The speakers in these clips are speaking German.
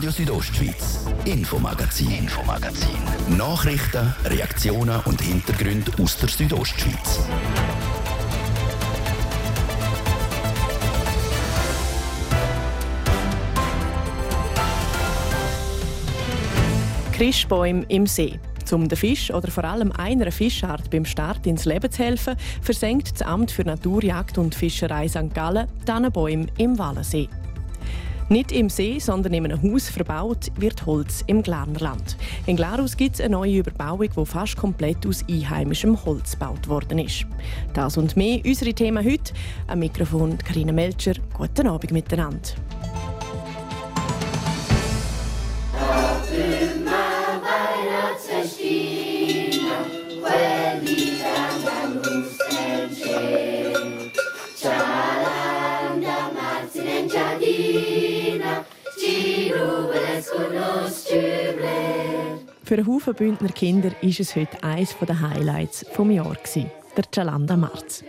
Radio Südostschweiz, Infomagazin, Infomagazin. Nachrichten, Reaktionen und Hintergründe aus der Südostschweiz. Christbäume im See. Um den Fisch oder vor allem einer Fischart beim Start ins Leben zu helfen, versenkt das Amt für Naturjagd und Fischerei St. Gallen Tannenbäume im Wallensee. Nicht im See, sondern in einem Haus verbaut wird Holz im Glarnerland. In Glarus gibt es eine neue Überbauung, die fast komplett aus einheimischem Holz gebaut worden ist. Das und mehr unsere Themen heute. Am Mikrofon Karina Melcher. Guten Abend miteinander. Für einen Haufen Bündner Kinder ist es heute eines der Highlights des Jahres, der Jalanda Marz.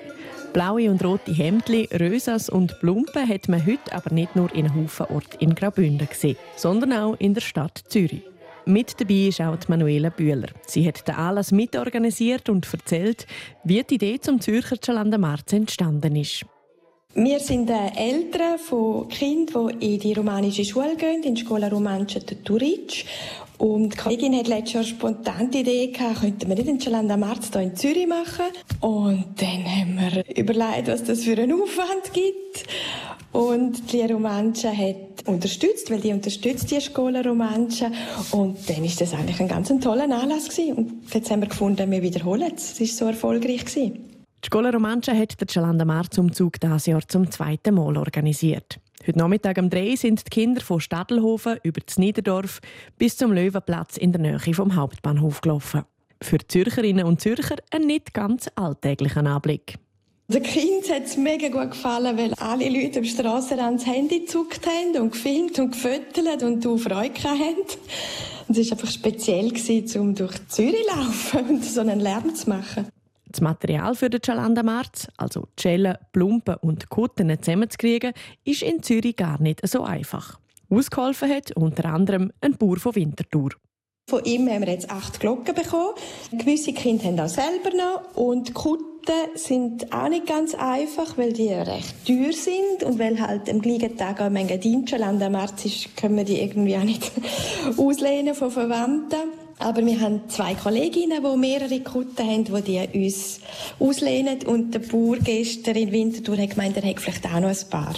Blaue und rote Hemdli, Rösas und Plumpen hat man heute aber nicht nur in einem Haufen Ort in Graubünden gesehen, sondern auch in der Stadt Zürich. Mit dabei ist auch Manuela Bühler. Sie hat den Anlass mitorganisiert und erzählt, wie die Idee zum Zürcher Jalanda Marz entstanden ist. Wir sind Eltern von Kindern, die in die romanische Schule gehen, in die Scuola Romancia de Turic. Und die Kollegin hat letztes Jahr spontan die Idee gehabt, könnten wir nicht in Chalanda Marz hier in Zürich machen. Und dann haben wir überlegt, was das für einen Aufwand gibt. Und die Romancia hat unterstützt, weil die unterstützt die Scuola Romancia. Und dann ist das eigentlich ein ganz toller Anlass gewesen. Und jetzt haben wir gefunden, wir wiederholen es. Es war so erfolgreich gewesen. Die Scuola Romancia hat den Chalanda Marz Umzug dieses Jahr zum zweiten Mal organisiert. Heute Nachmittag um drei sind die Kinder von Stadelhofen über das Niederdorf bis zum Löwenplatz in der Nähe vom Hauptbahnhof gelaufen. Für Zürcherinnen und Zürcher ein nicht ganz alltäglicher Anblick. Den Kind hat es mega gut gefallen, weil alle Leute am Strassenrand das Handy gezückt haben und gefilmt und gefüttert und du Freude haben. Es war einfach speziell, um durch Zürich zu laufen und so einen Lärm zu machen. Das Material für den Chalanda Marz, also Schellen, Plumpen und Kutten zusammenzukriegen, ist in Zürich gar nicht so einfach. Ausgeholfen hat unter anderem ein Bauer von Winterthur. Von ihm haben wir jetzt acht Glocken bekommen. Gewisse Kinder haben auch selber noch. Und die Kutten sind auch nicht ganz einfach, weil die recht teuer sind. Und weil halt am gleichen Tag auch ein Dienstschel an der März ist, können wir die irgendwie auch nicht auslehnen von Verwandten. Aber wir haben zwei Kolleginnen, die mehrere Kutten haben, die die uns auslehnen. Und der Bauer gestern in Winterthur hat gemeint, er hätte vielleicht auch noch ein paar.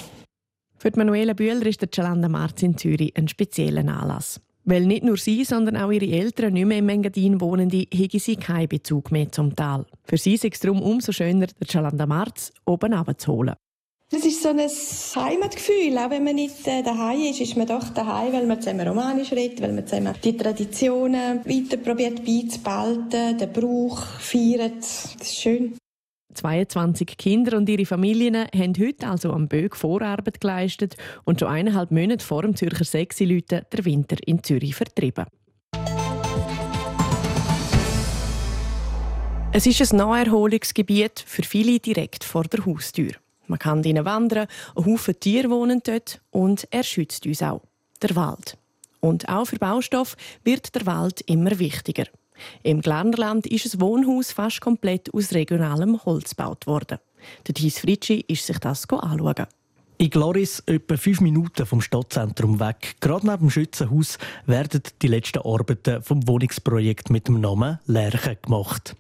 Für Manuela Bühler ist der Chalanda Marz in Zürich ein spezieller Anlass. Weil nicht nur sie, sondern auch ihre Eltern nicht mehr im Engadin wohnen, hegen sie keinen Bezug mehr zum Tal. Für sie ist es darum umso schöner, den Chalanda Marz oben runterzuholen. Das ist so ein Heimatgefühl. Auch wenn man nicht äh, daheim ist, ist man doch daheim, weil man zusammen Romanisch redet, weil man zusammen die Traditionen weiter probiert beizubehalten, den Brauch feiert. Das ist schön. 22 Kinder und ihre Familien haben heute also am Böck Vorarbeit geleistet und schon eineinhalb Monate vor dem Zürcher sechsi den Winter in Zürich vertrieben. Es ist ein Naherholungsgebiet für viele direkt vor der Haustür. Man kann drinnen wandern, ein Haufen Tiere wohnen dort und er schützt uns auch. Der Wald. Und auch für Baustoff wird der Wald immer wichtiger. Im Glarnerland ist das Wohnhaus fast komplett aus regionalem Holz gebaut worden. Der Thies Fritschi ist sich das anschauen. In Gloris, etwa fünf Minuten vom Stadtzentrum weg, gerade neben dem Schützenhaus, werden die letzten Arbeiten vom Wohnungsprojekt mit dem Namen Lerche gemacht.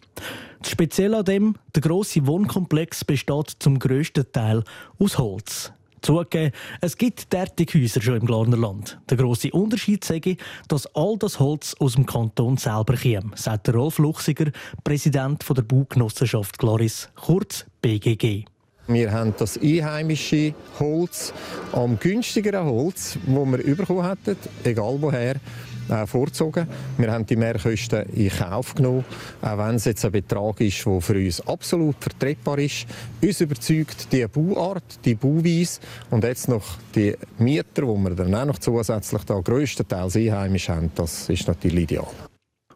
Das Spezielle an dem, der grosse Wohnkomplex besteht zum grössten Teil aus Holz. Zugegeben, es gibt derartige Häuser schon im Glarnerland. Der grosse Unterschied sage dass all das Holz aus dem Kanton selber kommt, sagt Rolf Luchsiger, Präsident der Baugenossenschaft Gloris, kurz BGG. Wir haben das einheimische Holz am günstigeren Holz, das wir bekommen hätten, egal woher, äh, vorgezogen. Wir haben die Mehrkosten in Kauf genommen, auch wenn es jetzt ein Betrag ist, der für uns absolut vertretbar ist. Uns überzeugt die Bauart, die Bauweise und jetzt noch die Mieter, die wir dann auch noch zusätzlich da grösstenteils einheimisch haben, das ist natürlich ideal.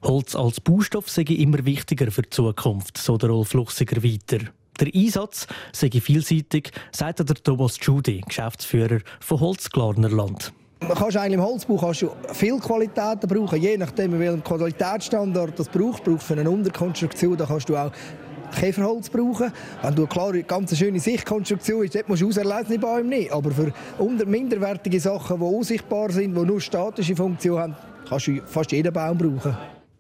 Holz als Baustoff sei immer wichtiger für die Zukunft, so der Rolf Luchsiger weiter. Der Einsatz sei vielseitig, sagt der Thomas Judy, Geschäftsführer von Holzglarnerland. Man kannst eigentlich im Holzbau kannst du viel Qualitäten brauchen, je nachdem, welchen Qualitätsstandard das braucht. Braucht für eine Unterkonstruktion, da kannst du auch Käferholz brauchen. Wenn du klar eine ganz schöne Sichtkonstruktion hast, dort musst du auserlesene Bäume nicht. Aber für minderwertige Sachen, die unsichtbar sind, die nur statische Funktion haben, kannst du fast jeden Baum brauchen.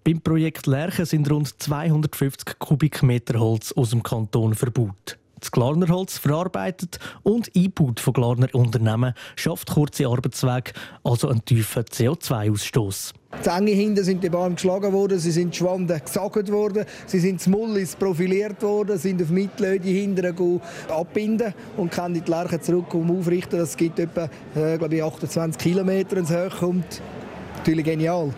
Beim Projekt Lerche sind rund 250 Kubikmeter Holz aus dem Kanton verbaut. Das Glarnerholz verarbeitet und eingebaut von Glarner Unternehmen schafft kurze Arbeitswege, also einen tiefen CO2-Ausstoß. Die Enge hinten sind die Bäume geschlagen worden, sie sind Schwanden gesagt worden, sie sind Mullis profiliert worden, sind auf Mittlöde hinten abbinden und können die Lerche zurück um aufrichten. Das gibt etwa äh, glaube ich, 28 Kilometer ins Höhe und natürlich genial.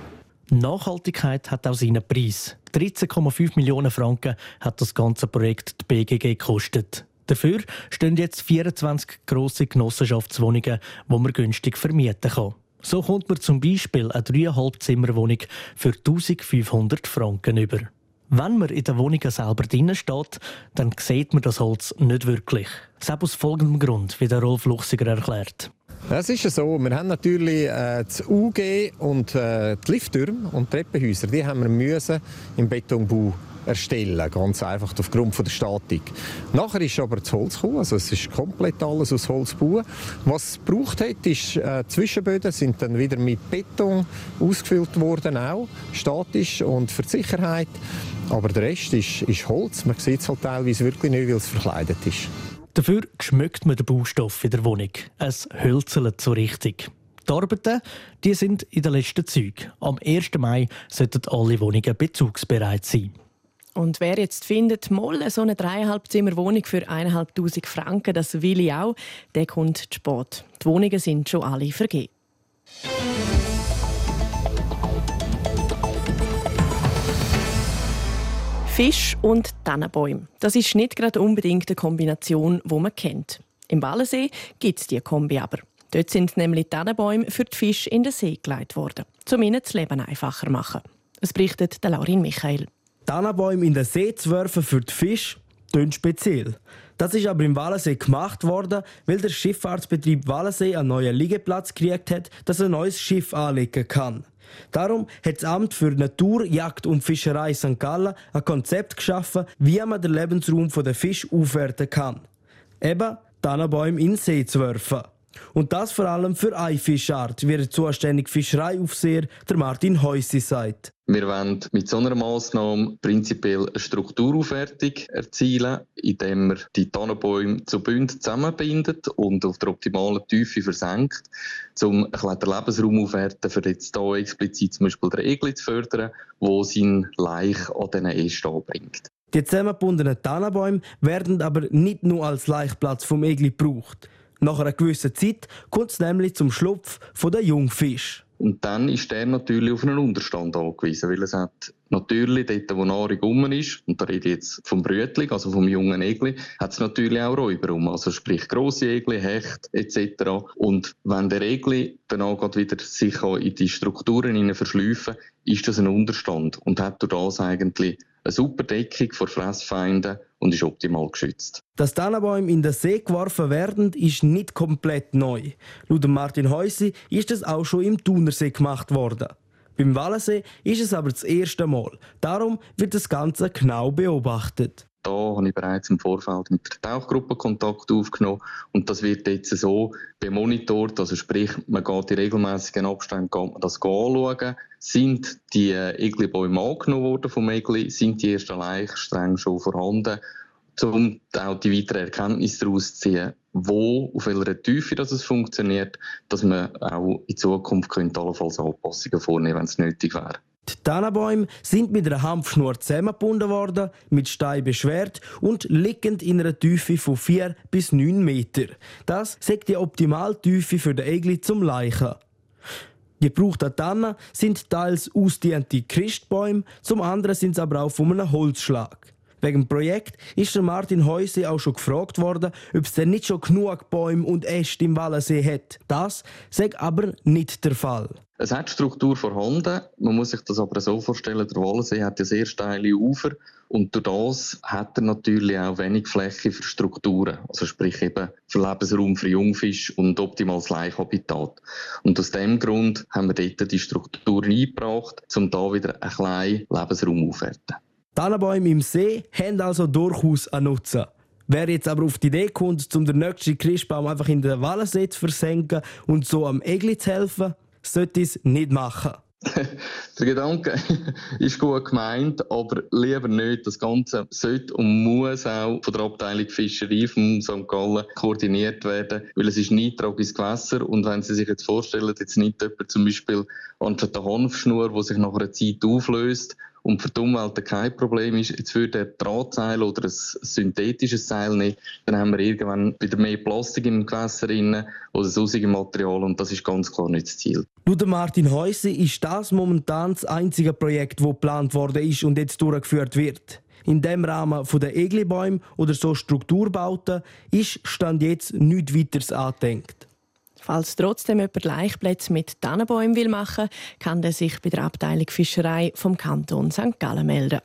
Nachhaltigkeit hat auch seinen Preis. 13,5 Millionen Franken hat das ganze Projekt die BGG gekostet. Dafür stehen jetzt 24 grosse Genossenschaftswohnungen, die man günstig vermieten kann. So kommt man zum Beispiel eine 3,5 Zimmerwohnung für 1500 Franken über. Wenn man in der Wohnung selber drinnen steht, dann sieht man das Holz nicht wirklich. Das aus folgendem Grund, wie der Rolf Luchsiger erklärt. Es ist ja so, wir haben natürlich äh, das UG und äh, die Lifttürme und Treppenhäuser, die haben wir im Betonbau erstellen, ganz einfach aufgrund der Statik. Nachher ist aber das Holz gekommen, also es ist komplett alles aus Holz gebaut. Was es gebraucht hat, ist äh, Zwischenböden sind dann wieder mit Beton ausgefüllt worden, auch statisch und für die Sicherheit. Aber der Rest ist, ist Holz. Man sieht es halt teilweise wirklich nicht, weil es verkleidet ist. Dafür schmückt man den Baustoff in der Wohnung. Es hölzelt so richtig. Die Arbeiten die sind in den letzten Zügen. Am 1. Mai sollten alle Wohnungen bezugsbereit sein. Und wer jetzt findet, mal so eine dreieinhalb Zimmer Wohnung für 1'500 Franken, das will ich auch, der kommt zu spät. Die Wohnungen sind schon alle vergeben. Fisch und Tannenbäume. Das ist nicht gerade unbedingt eine Kombination, die man kennt. Im Wallensee gibt es diese Kombi aber. Dort sind nämlich Tannenbäume für die Fische in den See gelegt worden, um ihnen das Leben einfacher zu machen. Es berichtet der Laurin Michael. Tannenbäume in den See zu werfen für die Fische, klingt speziell. Das ist aber im Wallensee gemacht worden, weil der Schifffahrtsbetrieb Wallensee einen neuen Liegeplatz gekriegt hat, dass ein neues Schiff anlegen kann. Darum hat das Amt für Natur, Jagd und Fischerei St. Gallen ein Konzept geschaffen, wie man den Lebensraum der Fisch aufwerten kann. Eben Tannenbäume in den See zu werfen. Und das vor allem für eine Fischart, wie der zuständige Fischereiaufseher der Martin Heussi sagt. Wir wollen mit so einer Massnahme prinzipiell eine Strukturaufwertung erzielen, indem wir die Tannenbäume zu Bünden zusammenbindet und auf der optimalen Tiefe versenkt, um ein bisschen den Lebensraum aufwerten, für jetzt hier explizit zum Beispiel den Egli zu fördern, der sein Laich an diesen Ästen bringt. Die zusammengebundenen Tannenbäume werden aber nicht nur als Laichplatz vom Egli gebraucht. Nach einer gewissen Zeit kommt es nämlich zum Schlupf der Jungfisch. Und dann ist der natürlich auf einen Unterstand angewiesen, weil es hat natürlich dort, wo Nahrung rum ist, und da rede ich jetzt vom Brütling, also vom jungen Egli, hat es natürlich auch Räuber rum, also sprich grosse Egli, Hecht etc. Und wenn der Egli dann auch wieder sich in die Strukturen verschleifen, ist das ein Unterstand und hat durch das eigentlich eine super Deckung vor Fressfeinden und ist optimal geschützt. Dass Tannenbäume in den See geworfen werden, ist nicht komplett neu. Laut Martin Heusi ist es auch schon im Thunersee gemacht worden. Beim Wallensee ist es aber das erste Mal. Darum wird das Ganze genau beobachtet. Da habe ich bereits im Vorfeld mit der Tauchgruppe Kontakt aufgenommen und das wird jetzt so bemonitort, also sprich, man geht in regelmäßigen Abständen geht man das anschauen. Sind die Eglibäume angenommen worden vom Egli? Sind die ersten Laichstränge schon vorhanden? Um auch die weiteren Erkenntnisse daraus zu ziehen, wo, auf welcher Tiefe das es funktioniert, dass man auch in Zukunft könnte allenfalls Anpassungen vornehmen, wenn es nötig wäre. Die Tannenbäume sind mit einer Hanfschnur zusammengebunden worden, mit Stein beschwert und liegend in einer Tiefe von 4 bis 9 Meter. Das sagt die Optimaltiefe für den Egli zum Leichen. Die gebrauchten Tannen sind teils ausdiente Christbäume, zum anderen sind sie aber auch von einem Holzschlag. Wegen dem Projekt ist der Martin Heuse auch schon gefragt worden, ob es denn nicht schon genug Bäume und Äste im Wallensee hat. Das sei aber nicht der Fall. Es hat Struktur vorhanden. Man muss sich das aber so vorstellen, der Wallensee hat ja sehr steile Ufer und durch das hat er natürlich auch wenig Fläche für Strukturen. Also sprich eben für Lebensraum für Jungfisch und optimales Laichhabitat. Und aus dem Grund haben wir dort die Strukturen eingebracht, um da wieder einen kleinen Lebensraum aufzuwerten. Tannenbäume im See haben also durchaus einen Nutzen. Wer jetzt aber auf die Idee kommt, um den nächsten Christbaum einfach in den Wallensee zu versenken und so am Egli zu helfen, sollte es nicht machen. Der Gedanke ist gut gemeint, aber lieber nicht. Das Ganze sollte und muss auch von der Abteilung Fischerei von St. Gallen koordiniert werden, weil es ist niedriges Gewässer und wenn Sie sich jetzt vorstellen, jetzt nicht jemand zum Beispiel anstatt der Hanfschnur, die sich nach einer Zeit auflöst und für die Umwelt kein Problem ist, jetzt würde ein Drahtseil oder ein synthetisches Seil nehmen, dann haben wir irgendwann wieder mehr Plastik im Gewässer drin oder sausige Material und das ist ganz klar nicht das Ziel. Laut Martin Häuser ist das momentan das einzige Projekt, das geplant worden ist und jetzt durchgeführt wird. In dem Rahmen der Eglibäume oder so Strukturbauten ist Stand jetzt nichts weiteres angedenkt. Falls trotzdem jemand Laichplätze mit Tannenbäumen will machen kann er sich bei der Abteilung Fischerei vom Kanton St. Gallen melden.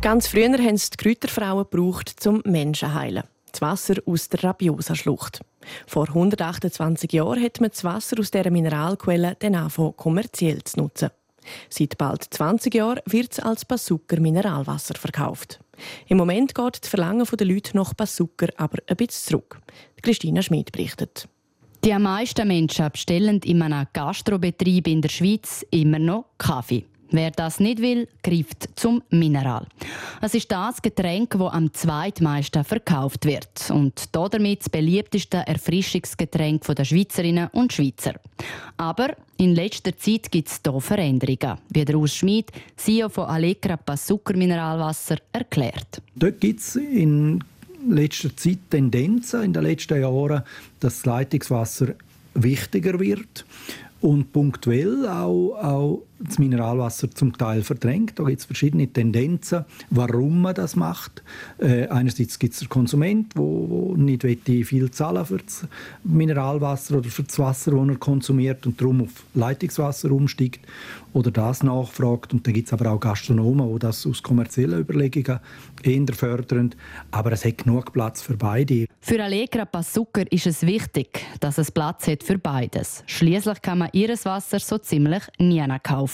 Ganz früher haben es die Kräuterfrauen gebraucht, zum Menschen heilen. Das Wasser aus der Rabiosa-Schlucht. Vor 128 Jahren hat man das Wasser aus dieser Mineralquelle dann angefangen, kommerziell zu nutzen. Seit bald 20 Jahren wird es als Basucker Mineralwasser verkauft. Im Moment geht das Verlangen der Leute nach Basucker aber ein bisschen zurück. Christina Schmid berichtet. Die meisten Menschen bestellen in einem Gastrobetrieb in der Schweiz immer noch Kaffee. Wer das nicht will, greift zum Mineral. Es ist das Getränk, das am zweitmeisten verkauft wird und damit das beliebteste Erfrischungsgetränk der Schweizerinnen und Schweizer. Aber in letzter Zeit gibt es hier Veränderungen, wie der Urs Schmid, CEO von Allegra Zucker Mineralwasser, erklärt. Dort gibt es in letzter Zeit Tendenzen in den letzten Jahren, dass das Leitungswasser wichtiger wird und punktuell auch, auch das Mineralwasser zum Teil verdrängt. Da gibt es verschiedene Tendenzen, warum man das macht. Äh, einerseits gibt es den Konsument, der nicht viel zahlen für das Mineralwasser oder für das Wasser, das er konsumiert und darum auf Leitungswasser umsteigt oder das nachfragt. Und dann gibt es aber auch Gastronomen, die das aus kommerziellen Überlegungen eher fördern. Aber es hat genug Platz für beide. Für Allegra Passucker ist es wichtig, dass es Platz hat für beides. Schließlich kann man ihres Wasser so ziemlich nie kaufen.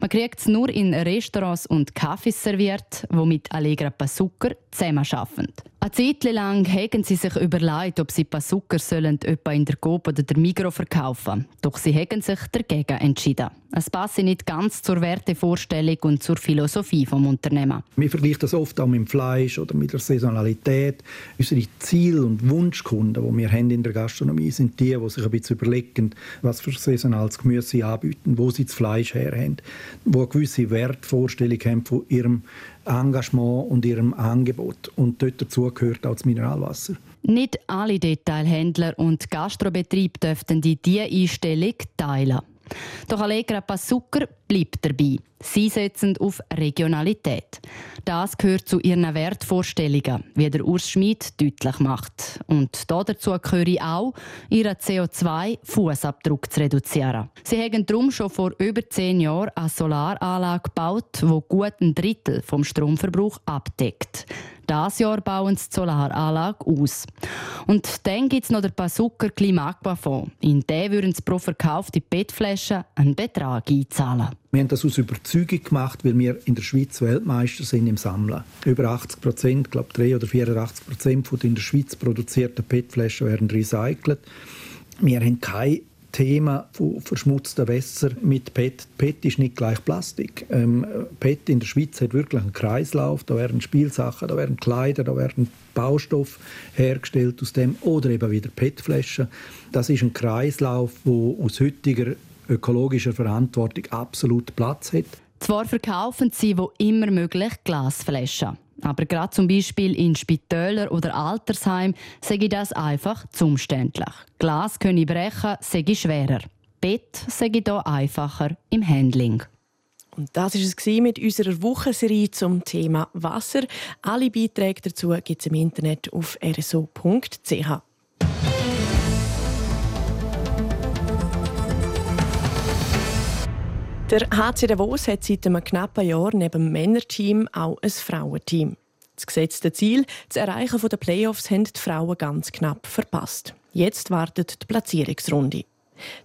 Man kriegt es nur in Restaurants und Cafés serviert, wo mit Allegra Passucker zusammen arbeiten. Eine lang haben sie sich überlegt, ob sie Pasucker sollen etwa in der Coop oder der Migro verkaufen. Doch sie haben sich dagegen entschieden. Es passt nicht ganz zur Wertevorstellung und zur Philosophie des Unternehmens. Wir vergleichen das oft auch mit dem Fleisch oder mit der Saisonalität. Unsere Ziel- und Wunschkunden, die wir haben in der Gastronomie, sind die, die sich ein bisschen überlegen, was für saisonales Gemüse sie anbieten, wo sie das Fleisch her haben, die eine gewisse Wertvorstellung haben von ihrem Engagement und ihrem Angebot. Und dort dazu gehört auch das Mineralwasser. Nicht alle Detailhändler und Gastrobetriebe dürften die diese Einstellung teilen. Doch Allegra Passucker bleibt dabei. Sie setzen auf Regionalität. Das gehört zu ihren Wertvorstellungen, wie der Urs Schmid deutlich macht. Und dazu gehöre auch, ihren CO2-Fußabdruck zu reduzieren. Sie haben darum schon vor über zehn Jahren eine Solaranlage gebaut, die gut ein Drittel vom Stromverbrauch abdeckt. Das Jahr bauen sie die Solaranlage aus. Und dann gibt es noch den Pasucker Klimaquafonds. In den würden sie pro verkaufte PET-Flasche einen Betrag einzahlen. Wir haben das aus Überzeugung gemacht, weil wir in der Schweiz Weltmeister sind im Sammeln. Über 80 Prozent, ich glaube 3 oder 84 Prozent den in der Schweiz produzierten PET-Flaschen werden recycelt. Wir haben keine Thema von verschmutzten Wässern mit PET. PET ist nicht gleich Plastik. Ähm, PET in der Schweiz hat wirklich einen Kreislauf. Da werden Spielsachen, da werden Kleider, da werden Baustoffe hergestellt aus dem oder eben wieder PET-Flaschen. Das ist ein Kreislauf, wo aus heutiger ökologischer Verantwortung absolut Platz hat. Zwar verkaufen sie wo immer möglich Glasflaschen. Aber gerade zum Beispiel in Spitälern oder Altersheim sage das einfach zu umständlich. Glas können brechen, sage schwerer. Bett sage hier einfacher im Handling. Und das ist es mit unserer Wochenserie zum Thema Wasser. Alle Beiträge dazu gibt es im Internet auf rso.ch. Der HC Davos hat seit einem knappen Jahr neben dem Männerteam auch ein Frauenteam. Das gesetzte Ziel, das Erreichen der Playoffs, haben die Frauen ganz knapp verpasst. Jetzt wartet die Platzierungsrunde. Die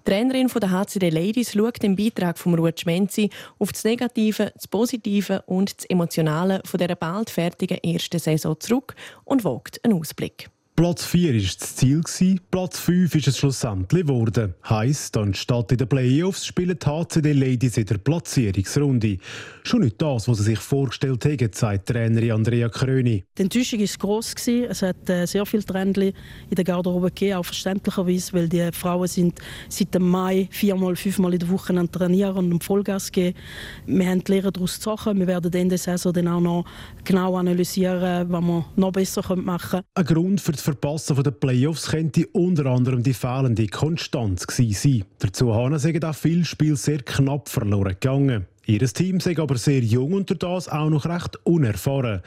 Trainerin der HCD Ladies schaut im Beitrag von Ruth Schmenzi auf das Negative, das Positive und das Emotionale von dieser bald fertigen ersten Saison zurück und wagt einen Ausblick. Platz 4 war das Ziel, Platz 5 ist es schlussendlich geworden. Heisst, anstatt in den Playoffs spielen die HCD Ladies in der Platzierungsrunde. Schon nicht das, was sie sich vorgestellt haben, sagt Trainerin Andrea Kröni. Die Enttäuschung war gross. Es hat äh, sehr viele Trendli in der Garderobe gegeben, auch verständlicherweise, weil die Frauen sind seit dem Mai viermal, fünfmal in der Woche an trainieren und Vollgas geben. Wir haben die Lehre daraus gezogen. Wir werden Ende der Saison dann auch noch genau analysieren, was wir noch besser machen können. Ein Grund für das Verpassen der Playoffs könnte unter anderem die fehlende Konstanz sein. Dazu haben sie auch viele Spiele sehr knapp verloren gegangen. Ihr Team sei aber sehr jung und das auch noch recht unerfahren.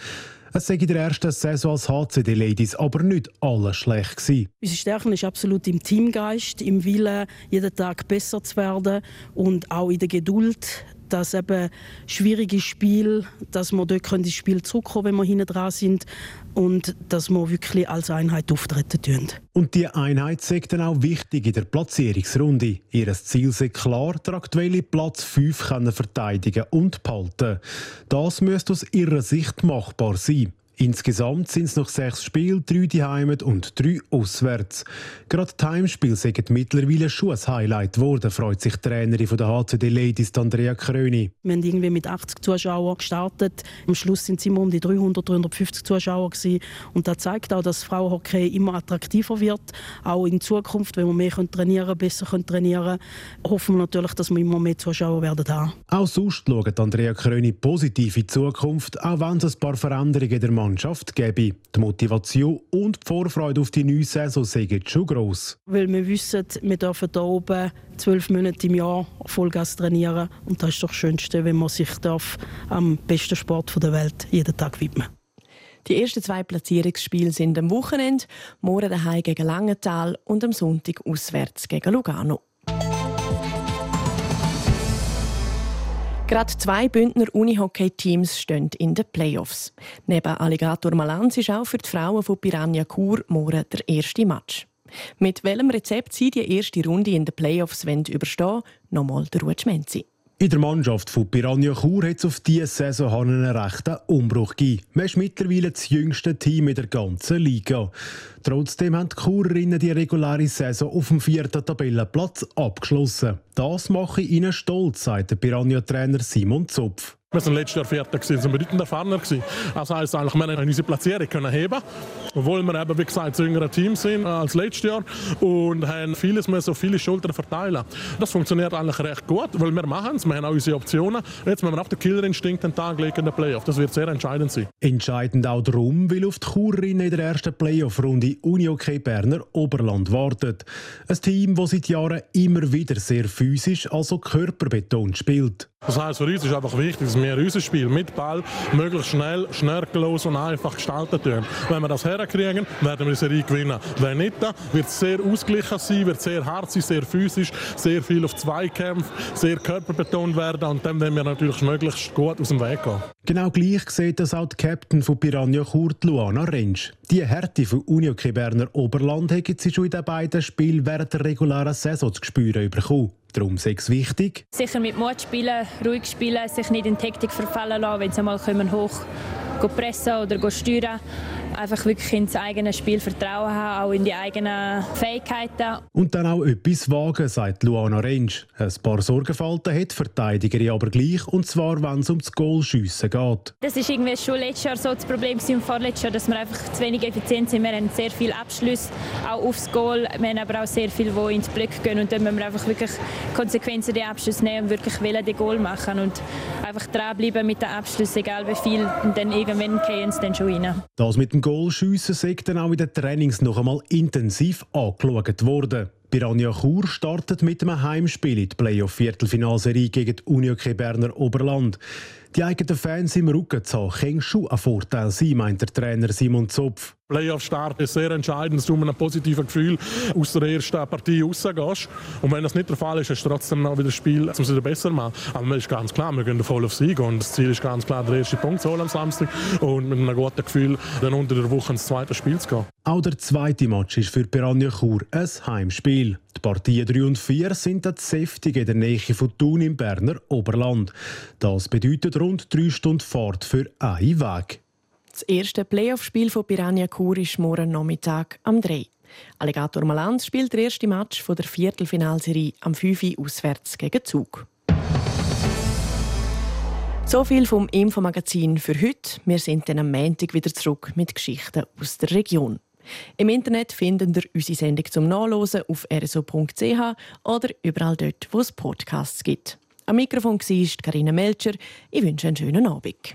Es sei in der ersten Saison als HCD Ladies aber nicht alles schlecht gewesen. Unsere Stärke ist absolut im Teamgeist, im Willen, jeden Tag besser zu werden und auch in der Geduld, dass eben schwierige Spiel, dass wir dort ins Spiel zurückkommen, wenn wir hinten dran sind und dass wir wirklich als Einheit auftreten tun. Und die Einheit sagt dann auch wichtig in der Platzierungsrunde. Ihr Ziel ist klar, der aktuelle Platz 5 können verteidigen und behalten. Das müsste aus ihrer Sicht machbar sein. Insgesamt sind es noch sechs Spiele, drei die Heimat und drei auswärts. Gerade die Heimspiele sind mittlerweile schon ein Highlight geworden, freut sich die Trainerin von der HCD Ladies, Andrea Kröni. Wir haben irgendwie mit 80 Zuschauern gestartet. Am Schluss sind es immer um die 300, 350 Zuschauer gewesen. Und das zeigt auch, dass Frauenhockey immer attraktiver wird. Auch in Zukunft, wenn wir mehr trainieren können, besser trainieren können, hoffen wir natürlich, dass wir immer mehr Zuschauer werden haben. Auch sonst schaut Andrea Kröni positiv in die Zukunft, auch wenn es ein paar Veränderungen der Mannschaft gebe. Die Motivation und die Vorfreude auf die neue Saison sind schon gross. Weil wir wissen, wir dürfen hier oben zwölf Monate im Jahr Vollgas trainieren. Und das ist doch das Schönste, wenn man sich darf am besten Sport der Welt jeden Tag widmen die ersten zwei Platzierungsspiele sind am Wochenende, morgen daheim gegen Langenthal und am Sonntag auswärts gegen Lugano. Gerade zwei Bündner Unihockey-Teams stehen in den Playoffs. Neben Alligator Malanz ist auch für die Frauen von Piranha Chur morgen der erste Match. Mit welchem Rezept sie die erste Runde in den Playoffs überstehen nochmal der Ruud Schmenzi. In der Mannschaft von Piranha Chur hat es auf diese Saison einen rechten Umbruch gegeben. Man ist mittlerweile das jüngste Team in der ganzen Liga. Trotzdem haben die Churerinnen die reguläre Saison auf dem vierten Tabellenplatz abgeschlossen. Das mache ich ihnen stolz, sagt der Piranha-Trainer Simon Zopf. Wir waren letztes Jahr Vierter, sind bedeutend erfahrener gewesen. Das heisst eigentlich, wir haben unsere Platzierung können heben obwohl wir eben, wie gesagt, das jüngere Team sind als letztes Jahr und haben vieles mehr so viele Schultern verteilen. Das funktioniert eigentlich recht gut, weil wir machen es, wir haben auch unsere Optionen. Jetzt müssen wir auch den Killerinstinkt an den Tag legen in den Playoff. Das wird sehr entscheidend sein. Entscheidend auch darum, weil auf die Churerinnen in der ersten Playoff-Runde Unihockey Berner Oberland wartet. Ein Team, das seit Jahren immer wieder sehr physisch, also körperbetont spielt. Das heisst, für uns ist einfach wichtig, dass wir unser Spiel mit Ball möglichst schnell, schnörkellos und einfach gestalten tun. Wenn wir das herkriegen, werden wir Serie gewinnen. Wenn nicht, wird es sehr ausgeglichen sein, wird sehr hart sein, sehr physisch, sehr viel auf Zweikämpfe, sehr körperbetont werden und dann werden wir natürlich möglichst gut aus dem Weg gehen. Genau gleich sieht das auch die Captain von Piranha Kurt, Luana Rentsch. Die Härte von Unihockey Berner Oberland hat sie schon in den beiden Spielen während der regulären Saison zu spüren bekommen. Darum ist es wichtig. Sicher mit Mut spielen, ruhig spielen, sich nicht in Taktik verfallen lassen, wenn sie einmal hoch pressen oder steuern einfach wirklich ins eigene Spiel Vertrauen haben, auch in die eigenen Fähigkeiten. Und dann auch etwas wagen, sagt Luana Rentsch. Ein paar Sorgenfalten hat die Verteidigerin aber gleich, und zwar, wenn es um das Goalschiessen geht. Das ist irgendwie schon letztes Jahr so das Problem im vorletztes Jahr, dass wir einfach zu wenig effizient sind. Wir haben sehr viele Abschlüsse, auch aufs Goal. Wir haben aber auch sehr viele, die ins Blick gehen. Und dann müssen wir einfach wirklich Konsequenzen der Abschlüsse nehmen und wirklich wollen, den Goal machen. Und einfach dranbleiben mit den Abschlüssen, egal wie viel. Und dann irgendwann gehen sie dann schon rein. Das mit dem Goalschiessen sei dann auch in den Trainings noch einmal intensiv angeschaut worden. Piranha Chur startet mit einem Heimspiel in die Playoff-Viertelfinalserie gegen die Unihockey Berner Oberland. Die eigenen Fans im Rücken zu haben, kann schon ein Vorteil sein, meint der Trainer Simon Zopf. Playoff-Start ist sehr entscheidend, dass du mit einem positiven Gefühl aus der ersten Partie rausgehst. Und wenn das nicht der Fall ist, hast du trotzdem noch wieder ein Spiel, um es wieder besser zu machen. Aber mir ist ganz klar, wir gehen voll auf Sieg und das Ziel ist ganz klar, den ersten Punkt zu holen am Samstag und mit einem guten Gefühl dann unter der Woche ins zweite Spiel zu gehen. Auch der zweite Match ist für Piranha Chur ein Heimspiel. Die Partien 3 und 4 sind das Säftige in der Nähe von Thun im Berner Oberland. Das bedeutet rund drei Stunden Fahrt für einen Weg. Das erste Playoff-Spiel von Piranha Chur ist morgen Nachmittag am 3. Alligator Malanz spielt der erste Match von der Viertelfinalserie am 5 Uhr auswärts gegen Zug. So viel vom Infomagazin für heute. Wir sind dann am Montag wieder zurück mit Geschichten aus der Region. Im Internet finden ihr unsere Sendung zum Nachlesen auf rso.ch oder überall dort, wo es Podcasts gibt. Am Mikrofon war Karina Melcher. Ich wünsche einen schönen Abend.